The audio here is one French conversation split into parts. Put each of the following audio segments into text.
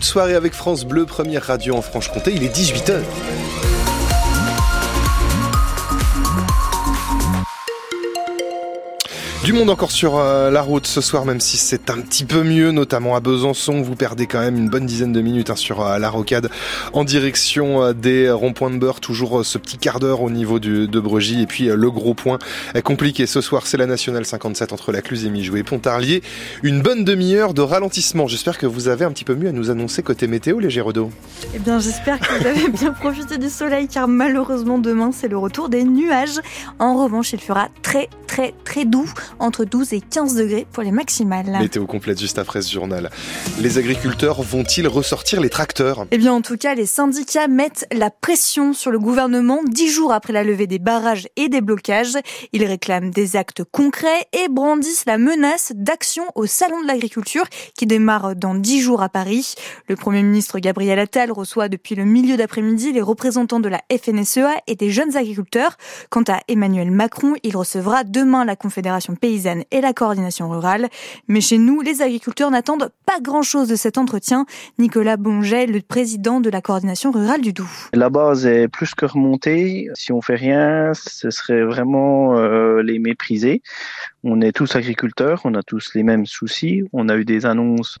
de soirée avec France Bleu, première radio en Franche-Comté, il est 18h. Du monde encore sur euh, la route ce soir, même si c'est un petit peu mieux, notamment à Besançon. Vous perdez quand même une bonne dizaine de minutes hein, sur euh, la rocade en direction euh, des ronds-points de beurre. Toujours ce petit quart d'heure au niveau de Bregy. Et puis le gros point compliqué ce soir, c'est la nationale 57 entre la Cluse et Mijou et Pontarlier. Une bonne demi-heure de ralentissement. J'espère que vous avez un petit peu mieux à nous annoncer côté météo, les Gérodo. Eh bien, j'espère que vous avez bien profité du soleil, car malheureusement demain c'est le retour des nuages. En revanche, il fera très très très doux entre 12 et 15 degrés pour les maximales. Météo complète juste après ce journal. Les agriculteurs vont-ils ressortir les tracteurs? Eh bien, en tout cas, les syndicats mettent la pression sur le gouvernement dix jours après la levée des barrages et des blocages. Ils réclament des actes concrets et brandissent la menace d'action au Salon de l'agriculture qui démarre dans dix jours à Paris. Le Premier ministre Gabriel Attal reçoit depuis le milieu d'après-midi les représentants de la FNSEA et des jeunes agriculteurs. Quant à Emmanuel Macron, il recevra demain la Confédération paysanne et la coordination rurale. Mais chez nous, les agriculteurs n'attendent pas grand-chose de cet entretien. Nicolas Bonget, le président de la coordination rurale du Doubs. La base est plus que remontée. Si on fait rien, ce serait vraiment euh, les mépriser. On est tous agriculteurs, on a tous les mêmes soucis. On a eu des annonces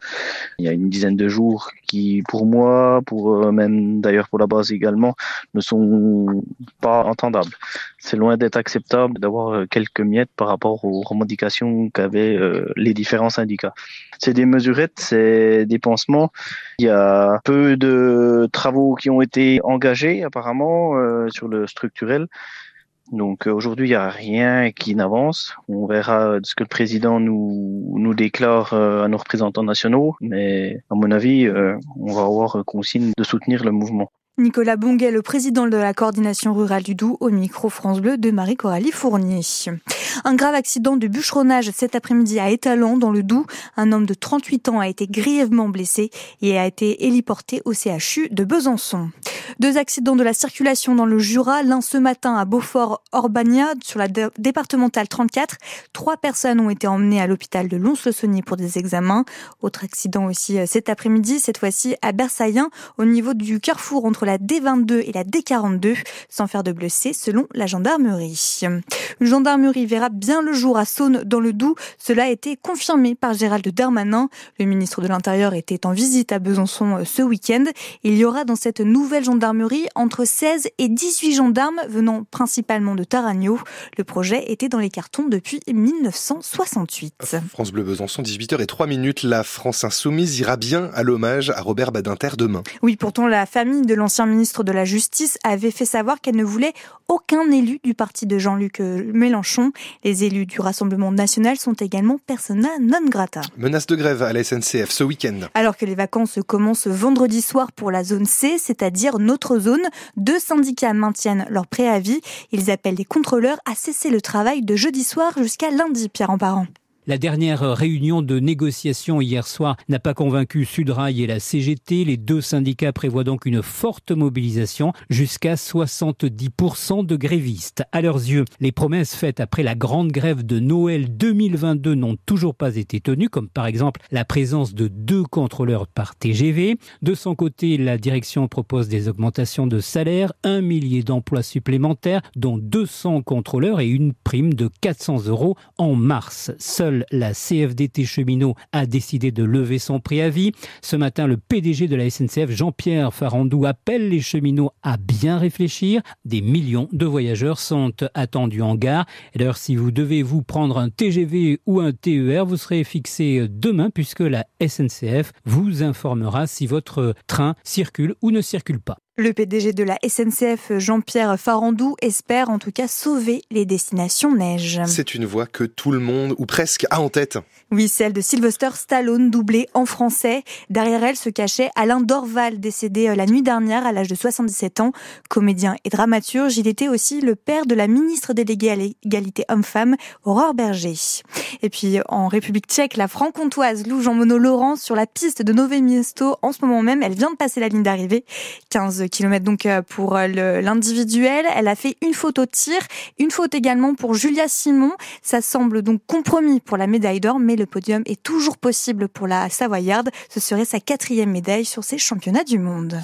il y a une dizaine de jours qui, pour moi, pour euh, même d'ailleurs pour la base également, ne sont pas entendables. C'est loin d'être acceptable d'avoir euh, quelques miettes par rapport aux revendications qu'avaient euh, les différents syndicats. C'est des mesurettes, c'est des pansements. Il y a peu de travaux qui ont été engagés apparemment sur le structurel. Donc euh, aujourd'hui, il n'y a rien qui n'avance. On verra ce que le président nous, nous déclare euh, à nos représentants nationaux, mais à mon avis, euh, on va avoir consigne de soutenir le mouvement. Nicolas Bonguet, le président de la coordination rurale du Doubs, au micro France Bleu de Marie-Coralie Fournier. Un grave accident de bûcheronnage cet après-midi à Étalon, dans le Doubs. Un homme de 38 ans a été grièvement blessé et a été héliporté au CHU de Besançon. Deux accidents de la circulation dans le Jura, l'un ce matin à Beaufort-Orbania, sur la départementale 34. Trois personnes ont été emmenées à l'hôpital de Lons-le-Saunier pour des examens. Autre accident aussi euh, cet après-midi, cette fois-ci à Bersaillin, au niveau du carrefour entre la D22 et la D42, sans faire de blessés, selon la gendarmerie. Une gendarmerie verra bien le jour à Saône, dans le Doubs. Cela a été confirmé par Gérald Darmanin. Le ministre de l'Intérieur était en visite à Besançon euh, ce week-end. Il y aura dans cette nouvelle gendarmerie gendarmerie entre 16 et 18 gendarmes venant principalement de Taragno. Le projet était dans les cartons depuis 1968. France Bleu Besançon, 18h et 3 minutes. La France Insoumise ira bien à l'hommage à Robert Badinter demain. Oui, pourtant la famille de l'ancien ministre de la Justice avait fait savoir qu'elle ne voulait aucun élu du parti de Jean-Luc euh, Mélenchon. Les élus du Rassemblement national sont également persona non grata. Menace de grève à la SNCF ce week-end. Alors que les vacances commencent vendredi soir pour la zone C, c'est-à-dire notre zone, deux syndicats maintiennent leur préavis. Ils appellent les contrôleurs à cesser le travail de jeudi soir jusqu'à lundi, Pierre en parent. La dernière réunion de négociation hier soir n'a pas convaincu Sudrail et la CGT. Les deux syndicats prévoient donc une forte mobilisation jusqu'à 70% de grévistes. À leurs yeux, les promesses faites après la grande grève de Noël 2022 n'ont toujours pas été tenues, comme par exemple la présence de deux contrôleurs par TGV. De son côté, la direction propose des augmentations de salaire, un millier d'emplois supplémentaires, dont 200 contrôleurs et une prime de 400 euros en mars. Seul la CFDT cheminot a décidé de lever son préavis. Ce matin, le PDG de la SNCF, Jean-Pierre Farandou, appelle les cheminots à bien réfléchir. Des millions de voyageurs sont attendus en gare. d'ailleurs, si vous devez vous prendre un TGV ou un TER, vous serez fixé demain puisque la SNCF vous informera si votre train circule ou ne circule pas. Le PDG de la SNCF, Jean-Pierre Farandou, espère en tout cas sauver les destinations neige. C'est une voix que tout le monde, ou presque, a en tête. Oui, celle de Sylvester Stallone, doublée en français. Derrière elle se cachait Alain Dorval, décédé euh, la nuit dernière à l'âge de 77 ans. Comédien et dramaturge, il était aussi le père de la ministre déléguée à l'égalité homme-femme, Aurore Berger. Et puis, en République tchèque, la franc-comtoise Lou Jean-Monod Laurent sur la piste de Nové Miesto en ce moment même. Elle vient de passer la ligne d'arrivée. 15 15 km donc pour l'individuel. Elle a fait une faute au tir, une faute également pour Julia Simon. Ça semble donc compromis pour la médaille d'or, mais le podium est toujours possible pour la Savoyarde. Ce serait sa quatrième médaille sur ces championnats du monde.